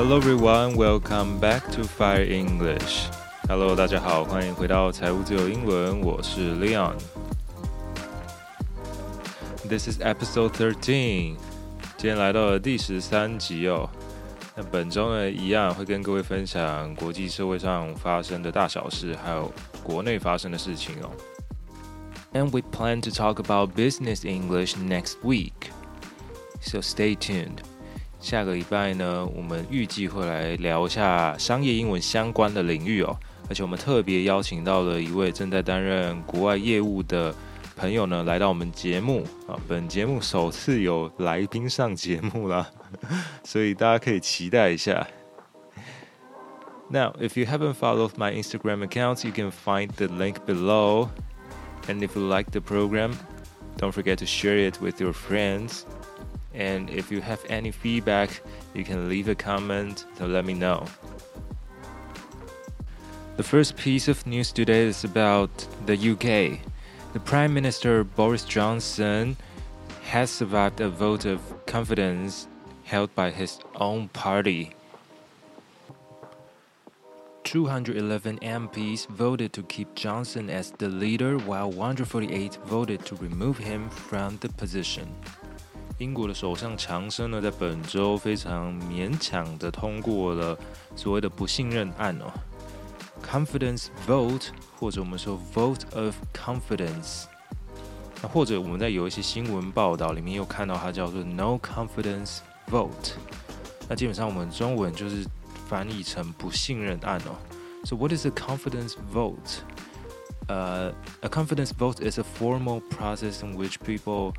Hello everyone, welcome back to Fire English. Hello，大家好，欢迎回到财务自由英文，我是 Leon。This is episode thirteen，今天来到了第十三集哦。那本周呢，一样会跟各位分享国际社会上发生的大小事，还有国内发生的事情哦。And we plan to talk about business English next week, so stay tuned. 下个礼拜呢，我们预计会来聊一下商业英文相关的领域哦，而且我们特别邀请到了一位正在担任国外业务的朋友呢，来到我们节目啊。本节目首次有来宾上节目啦，所以大家可以期待一下。Now, if you haven't followed my Instagram accounts, you can find the link below. And if you like the program, don't forget to share it with your friends. And if you have any feedback, you can leave a comment to let me know. The first piece of news today is about the UK. The Prime Minister Boris Johnson has survived a vote of confidence held by his own party. 211 MPs voted to keep Johnson as the leader, while 148 voted to remove him from the position. 英国的首相强生呢，在本周非常勉强的通过了所谓的不信任案哦，confidence vote，或者我们说 vote of confidence，那或者我们在有一些新闻报道里面又看到它叫做 no confidence vote，那基本上我们中文就是翻译成不信任案哦。So what is a confidence vote? Uh, a confidence vote is a formal process in which people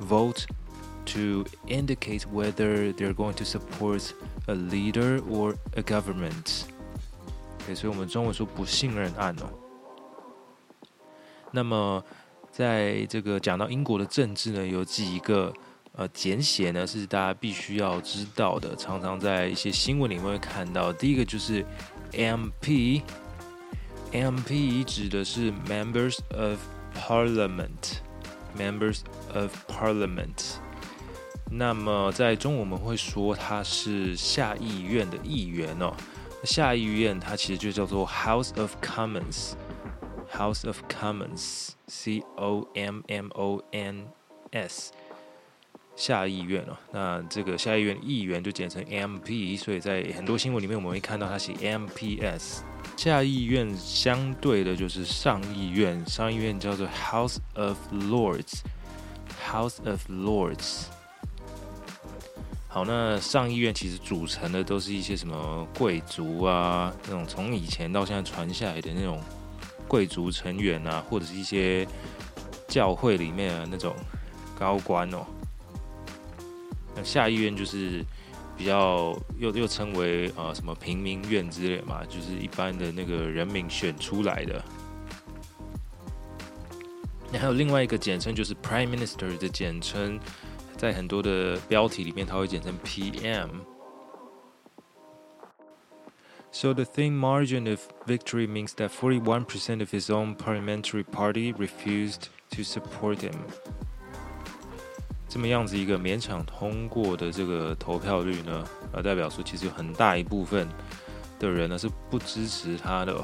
vote to indicate whether they're going to support a leader or a government。对，所以我们中文说不信任案哦。那么，在这个讲到英国的政治呢，有几个呃简写呢是大家必须要知道的，常常在一些新闻里面会看到。第一个就是 MP，MP 指的是 Members of Parliament，Members of Parliament。那么在中文我们会说他是下议院的议员哦。下议院它其实就叫做 House of Commons，House of Commons，C O M M O N S，下议院哦。那这个下议院议员就简称 MP，所以在很多新闻里面我们会看到它写 MPS。下议院相对的就是上议院，上议院叫做 House of Lords，House of Lords。好，那上议院其实组成的都是一些什么贵族啊，那种从以前到现在传下来的那种贵族成员啊，或者是一些教会里面的那种高官哦。那下议院就是比较又又称为呃什么平民院之类嘛，就是一般的那个人民选出来的。那还有另外一个简称就是 Prime Minister 的简称。在很多的标题里面，它会简称 PM。So the thin margin of victory means that 41% of his own parliamentary party refused to support him。这么样子一个勉强通过的这个投票率呢，呃，代表说其实有很大一部分的人呢是不支持他的。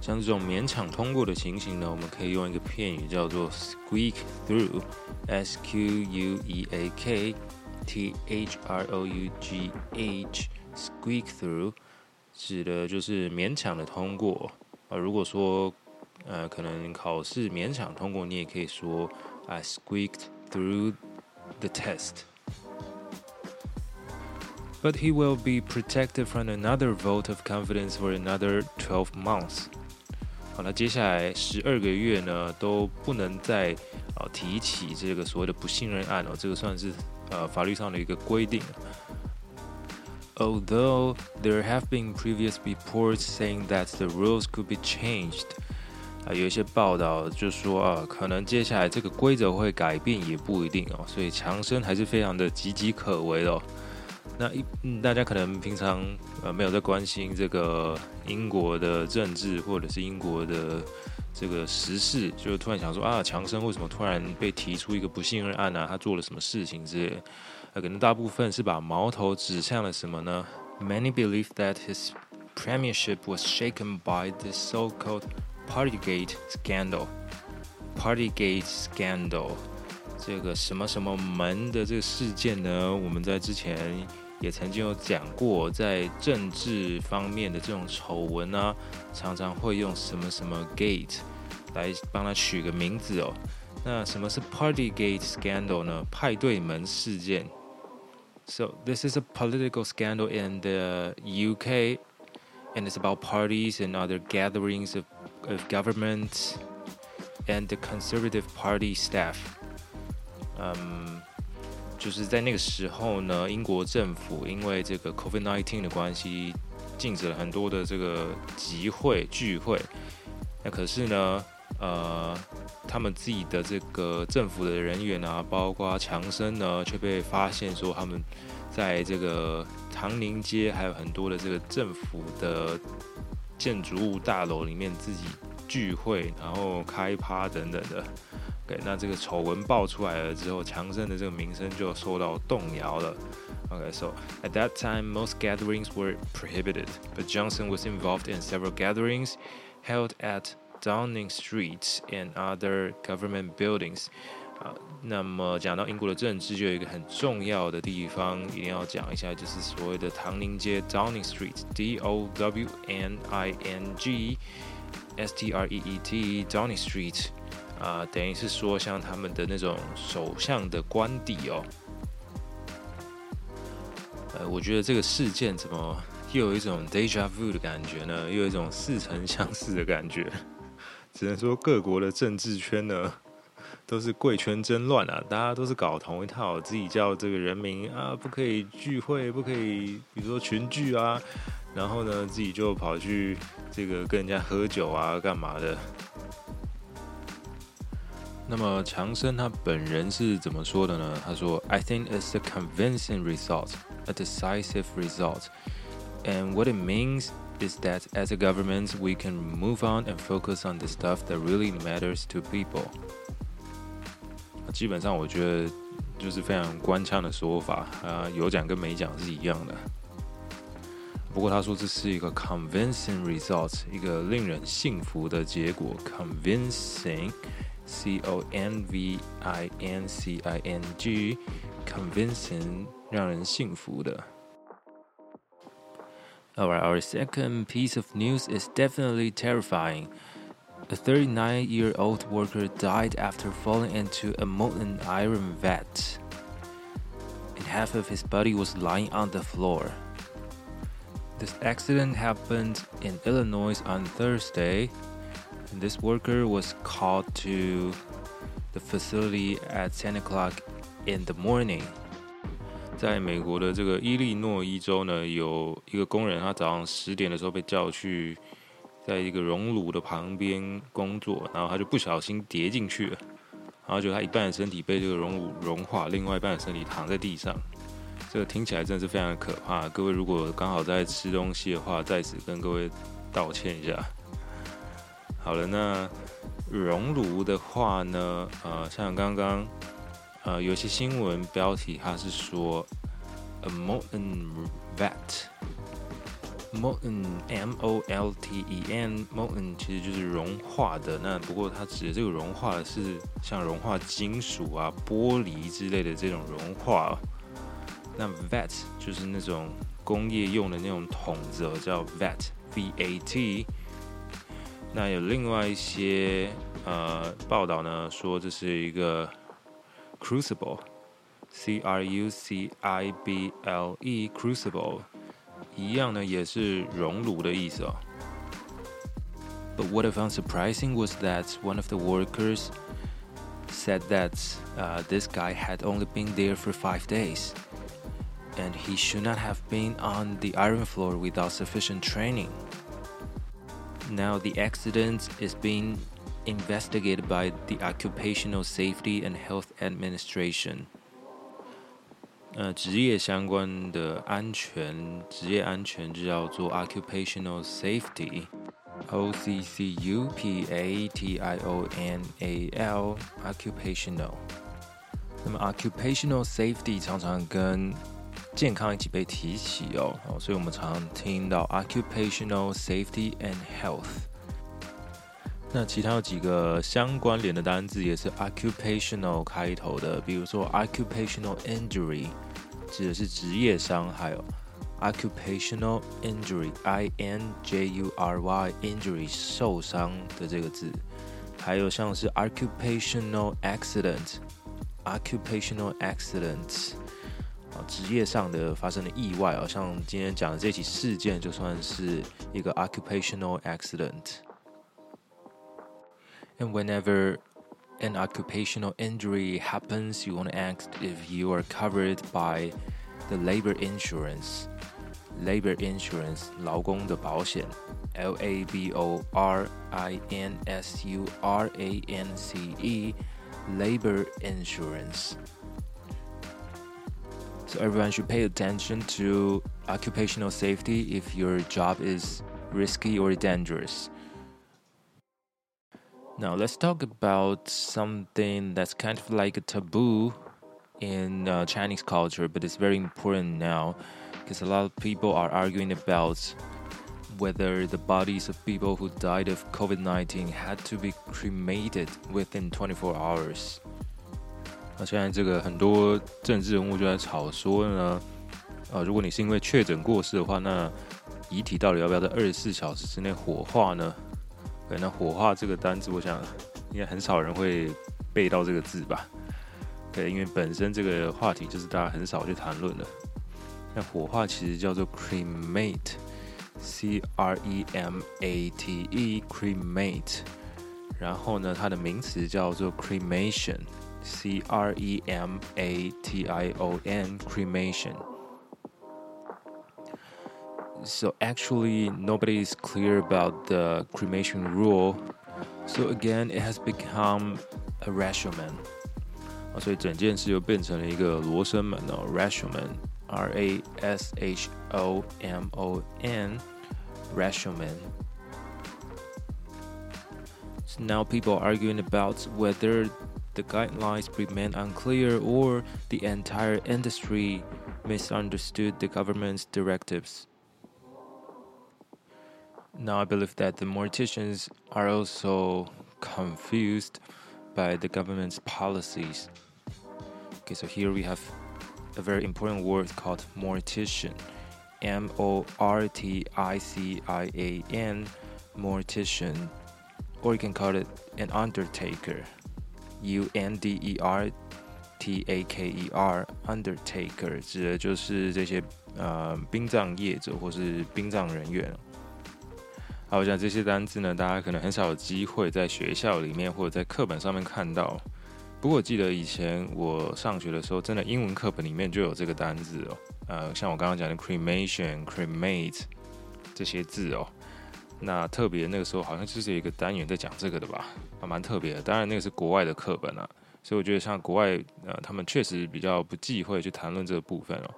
像这种勉强通过的情形呢，我们可以用一个片语叫做 squeak through，s q u e a k t h r o u g h，squeak through 指的就是勉强的通过啊。如果说呃可能考试勉强通过，你也可以说 I squeaked through the test。But he will be protected from another vote of confidence for another 12 months. 好，那接下来十二个月呢都不能再啊提起这个所谓的不信任案哦，这个算是呃法律上的一个规定。Although there have been previous reports saying that the rules could be changed，啊有一些报道就说啊可能接下来这个规则会改变也不一定哦，所以强生还是非常的岌岌可危哦。那一嗯，大家可能平常呃没有在关心这个英国的政治或者是英国的这个时事，就突然想说啊，强生为什么突然被提出一个不信任案啊？他做了什么事情之类？呃，可能大部分是把矛头指向了什么呢？Many believe that his premiership was shaken by the so-called Partygate scandal. Partygate scandal，这个什么什么门的这个事件呢？我们在之前也曾经有讲过，在政治方面的这种丑闻啊，常常会用什么什么 gate 来帮他取个名字哦。那什么是 Partygate scandal 呢？派对门事件。So this is a political scandal in the UK, and it's about parties and other gatherings of, of government and the Conservative Party staff. 嗯，就是在那个时候呢，英国政府因为这个 COVID-19 的关系，禁止了很多的这个集会聚会。那可是呢，呃，他们自己的这个政府的人员啊，包括强生呢，却被发现说他们在这个唐宁街还有很多的这个政府的建筑物大楼里面自己聚会，然后开趴等等的。OK，那这个丑闻爆出来了之后，强生的这个名声就受到动摇了。OK，so at that time most gatherings were prohibited, but Johnson was involved in several gatherings held at Downing Street and other government buildings。啊，那么讲到英国的政治，就有一个很重要的地方一定要讲一下，就是所谓的唐宁街 （Downing Street），D O W N I N G S T R E E T，Downing Street。 啊，等于是说像他们的那种首相的官邸哦。呃，我觉得这个事件怎么又有一种 deja vu 的感觉呢？又有一种似曾相识的感觉。只能说各国的政治圈呢，都是贵圈真乱啊！大家都是搞同一套，自己叫这个人民啊，不可以聚会，不可以，比如说群聚啊，然后呢，自己就跑去这个跟人家喝酒啊，干嘛的？那么强生他本人是怎么说的呢？他说：“I think it's a convincing result, a decisive result, and what it means.” is that as a government, we can move on and focus on the stuff that really matters to people。基本上，我觉得就是非常官腔的说法啊，有讲跟没讲是一样的。不过他说这是一个 convincing result，一个令人信服的结果。 convincing，c o n v i n c i n g，convincing 让人信服的。Alright, our second piece of news is definitely terrifying. A 39 year old worker died after falling into a molten iron vat, and half of his body was lying on the floor. This accident happened in Illinois on Thursday, and this worker was called to the facility at 10 o'clock in the morning. 在美国的这个伊利诺伊州呢，有一个工人，他早上十点的时候被叫去，在一个熔炉的旁边工作，然后他就不小心跌进去了，然后就他一半的身体被这个熔炉融化，另外一半的身体躺在地上。这个听起来真的是非常的可怕。各位如果刚好在吃东西的话，在此跟各位道歉一下。好了，那熔炉的话呢，呃，像刚刚。呃，有些新闻标题它是说 a molten vat，molten m o l t e n molten 其实就是融化的。那不过它指的这个融化的是像融化金属啊、玻璃之类的这种融化。那 vat 就是那种工业用的那种桶子哦，叫 vat v a t。那有另外一些呃报道呢，说这是一个。crucible, C R U C I B L E crucible，一样呢，也是熔炉的意思哦。But what I found surprising was that one of the workers said that uh, this guy had only been there for five days, and he should not have been on the iron floor without sufficient training. Now the accident is being investigated by the Occupational Safety and Health Administration。呃，职业相关的安全，职业安全就叫做 occupational safety，O C C U P A T I O N A L，occupational。那么 occupational safety 常常跟 健康一起被提起哦，所以我们常常听到 occupational safety and health。那其他有几个相关联的单字也是 occupational 开头的，比如说 occupational injury 指的是职业伤害哦，occupational injury，i n j u r y injury 受伤的这个字，还有像是 occupational accident，occupational accidents。职业上的发生的意外哦，像今天讲的这起事件，就算是一个 occupational accident。And whenever an occupational injury happens, you want to ask if you are covered by the labor insurance. Labor insurance 劳工的保险，L A B O R I N S U R A N C E labor insurance. So everyone should pay attention to occupational safety if your job is risky or dangerous. Now let's talk about something that's kind of like a taboo in uh, Chinese culture, but it's very important now because a lot of people are arguing about whether the bodies of people who died of COVID 19 had to be cremated within 24 hours. 那现在这个很多政治人物就在吵说呢，呃，如果你是因为确诊过世的话，那遗体到底要不要在二十四小时之内火化呢？对，那火化这个单字，我想应该很少人会背到这个字吧？对，因为本身这个话题就是大家很少去谈论的。那火化其实叫做 cremate，c r e m a t e，cremate。然后呢，它的名词叫做 cremation。C R E M A T I O N, cremation. So, actually, nobody is clear about the cremation rule. So, again, it has become a Rashomon. 啊，所以整件事就变成了一个罗生门哦，Rashomon，R A S H O M O N，Rashomon。So now people arguing about whether the guidelines remain unclear or the entire industry misunderstood the government's directives. Now, I believe that the morticians are also confused by the government's policies. Okay, so here we have a very important word called mortician. M O R T I C I A N, mortician, or you can call it an undertaker. U N D E R T A K E R undertaker 指的就是这些呃殡葬业者或是殡葬人员。好，我想这些单字呢，大家可能很少有机会在学校里面或者在课本上面看到。不过我记得以前我上学的时候，真的英文课本里面就有这个单字哦。呃，像我刚刚讲的 cremation、cremate 这些字哦。那特别那个时候好像就是有一个单元在讲这个的吧，还蛮特别的。当然那个是国外的课本啊，所以我觉得像国外呃，他们确实比较不忌讳去谈论这个部分哦。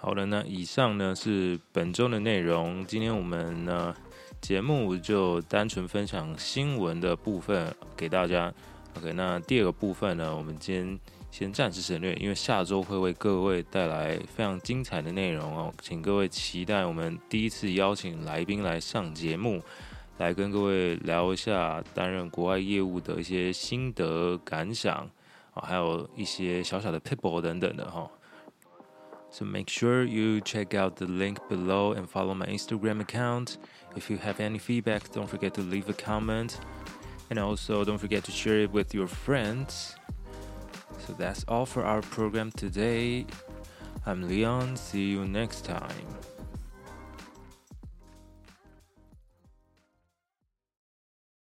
好了，那以上呢是本周的内容。今天我们呢节目就单纯分享新闻的部分给大家。OK，那第二个部分呢，我们今天。先暂时省略，因为下周会为各位带来非常精彩的内容哦，请各位期待我们第一次邀请来宾来上节目，来跟各位聊一下担任国外业务的一些心得感想啊，还有一些小小的 people 等等的哈。So make sure you check out the link below and follow my Instagram account. If you have any feedback, don't forget to leave a comment, and also don't forget to share it with your friends. So that's all for our program today. I'm Leon. See you next time.